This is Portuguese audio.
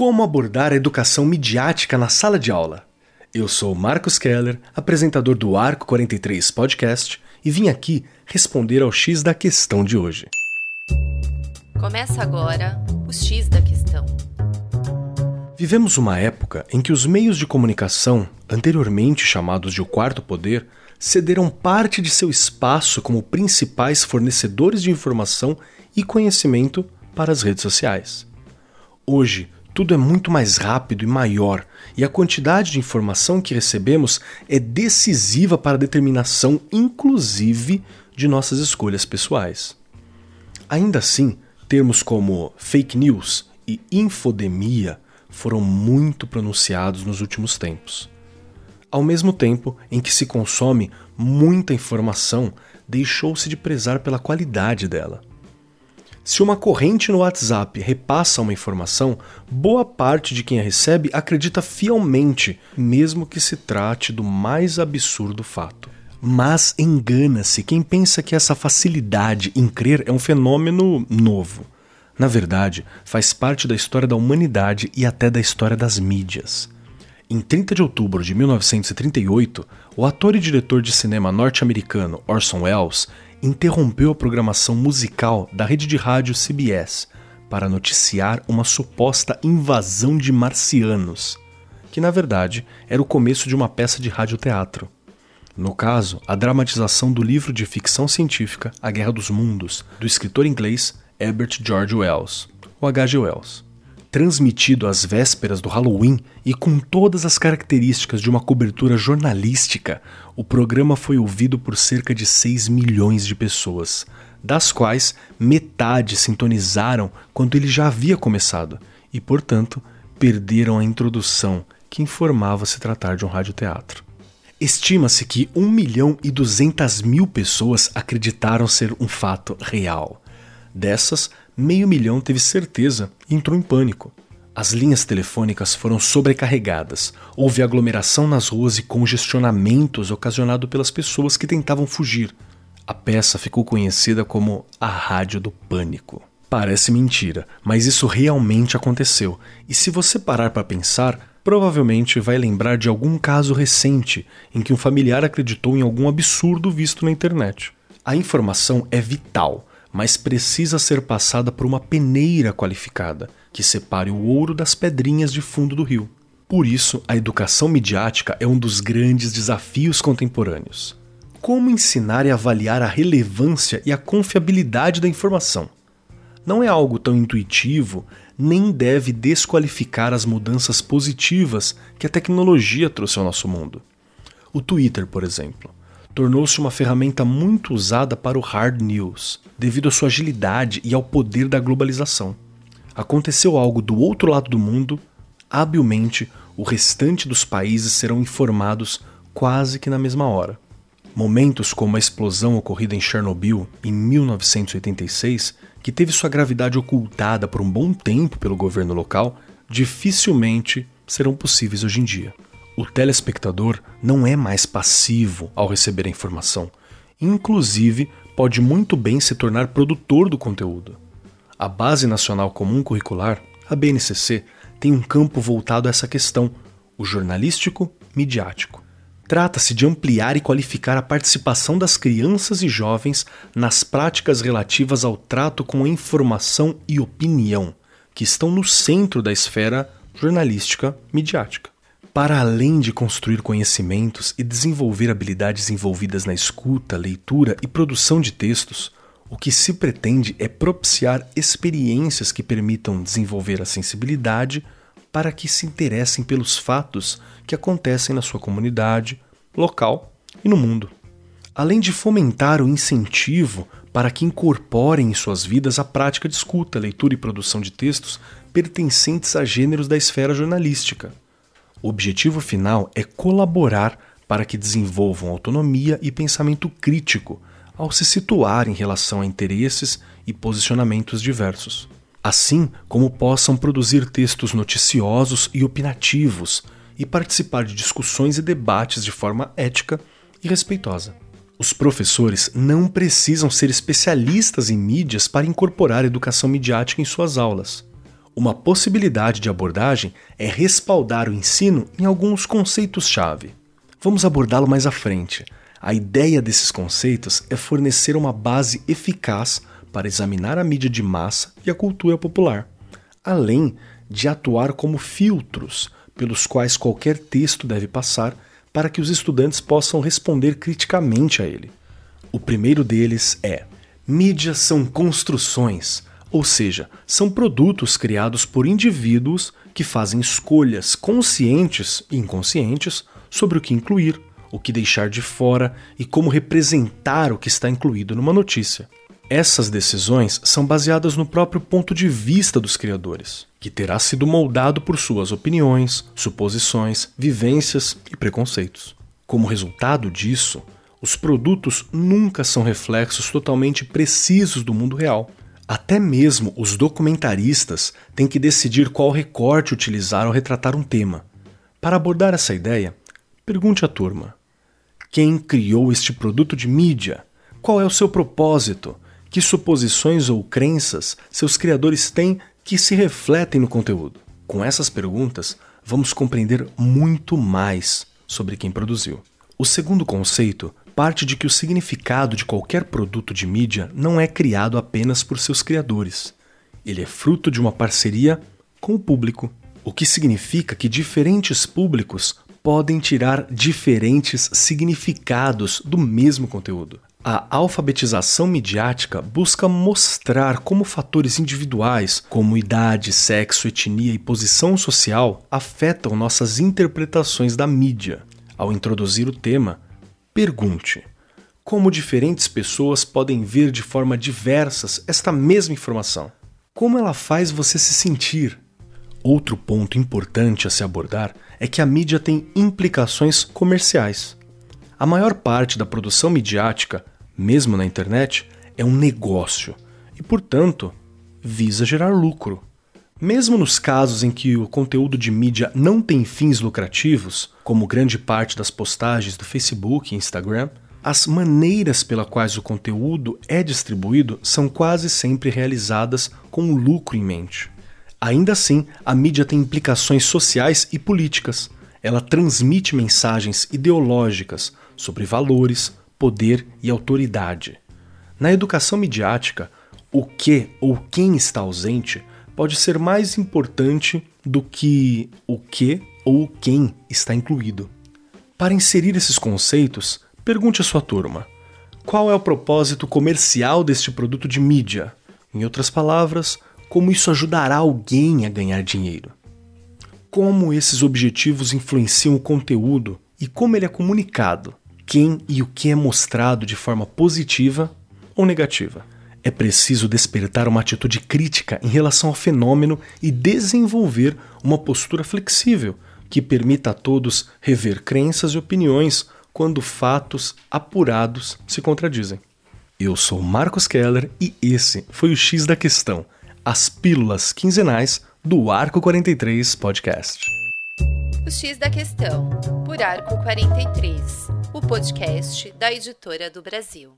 Como abordar a educação midiática na sala de aula? Eu sou Marcos Keller, apresentador do Arco 43 Podcast, e vim aqui responder ao X da questão de hoje. Começa agora o X da questão. Vivemos uma época em que os meios de comunicação, anteriormente chamados de o quarto poder, cederam parte de seu espaço como principais fornecedores de informação e conhecimento para as redes sociais. Hoje, tudo é muito mais rápido e maior, e a quantidade de informação que recebemos é decisiva para a determinação, inclusive, de nossas escolhas pessoais. Ainda assim, termos como fake news e infodemia foram muito pronunciados nos últimos tempos. Ao mesmo tempo em que se consome muita informação, deixou-se de prezar pela qualidade dela. Se uma corrente no WhatsApp repassa uma informação, boa parte de quem a recebe acredita fielmente, mesmo que se trate do mais absurdo fato. Mas engana-se quem pensa que essa facilidade em crer é um fenômeno novo. Na verdade, faz parte da história da humanidade e até da história das mídias. Em 30 de outubro de 1938, o ator e diretor de cinema norte-americano Orson Welles interrompeu a programação musical da rede de rádio CBS para noticiar uma suposta invasão de marcianos, que na verdade era o começo de uma peça de radioteatro. No caso, a dramatização do livro de ficção científica A Guerra dos Mundos, do escritor inglês Herbert George Wells, o H.G. Wells transmitido às vésperas do Halloween e com todas as características de uma cobertura jornalística, o programa foi ouvido por cerca de 6 milhões de pessoas, das quais metade sintonizaram quando ele já havia começado e, portanto, perderam a introdução que informava se tratar de um radioteatro. Estima-se que 1 milhão e 200 mil pessoas acreditaram ser um fato real. Dessas, meio milhão teve certeza e entrou em pânico. As linhas telefônicas foram sobrecarregadas, houve aglomeração nas ruas e congestionamentos ocasionado pelas pessoas que tentavam fugir. A peça ficou conhecida como a Rádio do Pânico. Parece mentira, mas isso realmente aconteceu, e se você parar para pensar, provavelmente vai lembrar de algum caso recente em que um familiar acreditou em algum absurdo visto na internet. A informação é vital mas precisa ser passada por uma peneira qualificada que separe o ouro das pedrinhas de fundo do rio. Por isso, a educação midiática é um dos grandes desafios contemporâneos. Como ensinar e avaliar a relevância e a confiabilidade da informação? Não é algo tão intuitivo, nem deve desqualificar as mudanças positivas que a tecnologia trouxe ao nosso mundo. O Twitter, por exemplo tornou-se uma ferramenta muito usada para o hard news, devido à sua agilidade e ao poder da globalização. Aconteceu algo do outro lado do mundo, habilmente o restante dos países serão informados quase que na mesma hora. Momentos como a explosão ocorrida em Chernobyl em 1986, que teve sua gravidade ocultada por um bom tempo pelo governo local, dificilmente serão possíveis hoje em dia. O telespectador não é mais passivo ao receber a informação. Inclusive, pode muito bem se tornar produtor do conteúdo. A Base Nacional Comum Curricular, a BNCC, tem um campo voltado a essa questão, o jornalístico midiático. Trata-se de ampliar e qualificar a participação das crianças e jovens nas práticas relativas ao trato com a informação e opinião, que estão no centro da esfera jornalística midiática. Para além de construir conhecimentos e desenvolver habilidades envolvidas na escuta, leitura e produção de textos, o que se pretende é propiciar experiências que permitam desenvolver a sensibilidade para que se interessem pelos fatos que acontecem na sua comunidade, local e no mundo. Além de fomentar o incentivo para que incorporem em suas vidas a prática de escuta, leitura e produção de textos pertencentes a gêneros da esfera jornalística o objetivo final é colaborar para que desenvolvam autonomia e pensamento crítico ao se situar em relação a interesses e posicionamentos diversos. Assim como possam produzir textos noticiosos e opinativos e participar de discussões e debates de forma ética e respeitosa. Os professores não precisam ser especialistas em mídias para incorporar educação midiática em suas aulas. Uma possibilidade de abordagem é respaldar o ensino em alguns conceitos-chave. Vamos abordá-lo mais à frente. A ideia desses conceitos é fornecer uma base eficaz para examinar a mídia de massa e a cultura popular, além de atuar como filtros pelos quais qualquer texto deve passar para que os estudantes possam responder criticamente a ele. O primeiro deles é: mídias são construções, ou seja, são produtos criados por indivíduos que fazem escolhas conscientes e inconscientes sobre o que incluir, o que deixar de fora e como representar o que está incluído numa notícia. Essas decisões são baseadas no próprio ponto de vista dos criadores, que terá sido moldado por suas opiniões, suposições, vivências e preconceitos. Como resultado disso, os produtos nunca são reflexos totalmente precisos do mundo real. Até mesmo os documentaristas têm que decidir qual recorte utilizar ao retratar um tema. Para abordar essa ideia, pergunte à turma: quem criou este produto de mídia? Qual é o seu propósito? Que suposições ou crenças seus criadores têm que se refletem no conteúdo? Com essas perguntas, vamos compreender muito mais sobre quem produziu. O segundo conceito parte de que o significado de qualquer produto de mídia não é criado apenas por seus criadores. Ele é fruto de uma parceria com o público, o que significa que diferentes públicos podem tirar diferentes significados do mesmo conteúdo. A alfabetização midiática busca mostrar como fatores individuais, como idade, sexo, etnia e posição social, afetam nossas interpretações da mídia. Ao introduzir o tema, pergunte: como diferentes pessoas podem ver de forma diversas esta mesma informação? Como ela faz você se sentir? Outro ponto importante a se abordar é que a mídia tem implicações comerciais. A maior parte da produção midiática, mesmo na internet, é um negócio e, portanto, visa gerar lucro. Mesmo nos casos em que o conteúdo de mídia não tem fins lucrativos, como grande parte das postagens do Facebook e Instagram, as maneiras pelas quais o conteúdo é distribuído são quase sempre realizadas com o lucro em mente. Ainda assim, a mídia tem implicações sociais e políticas. Ela transmite mensagens ideológicas sobre valores, poder e autoridade. Na educação midiática, o que ou quem está ausente pode ser mais importante do que o que ou quem está incluído. Para inserir esses conceitos, pergunte à sua turma: qual é o propósito comercial deste produto de mídia? Em outras palavras, como isso ajudará alguém a ganhar dinheiro? Como esses objetivos influenciam o conteúdo e como ele é comunicado? quem e o que é mostrado de forma positiva ou negativa. É preciso despertar uma atitude crítica em relação ao fenômeno e desenvolver uma postura flexível que permita a todos rever crenças e opiniões quando fatos apurados se contradizem. Eu sou Marcos Keller e esse foi o X da Questão, as pílulas quinzenais do Arco 43 Podcast. O X da Questão, por Arco 43 o podcast da Editora do Brasil.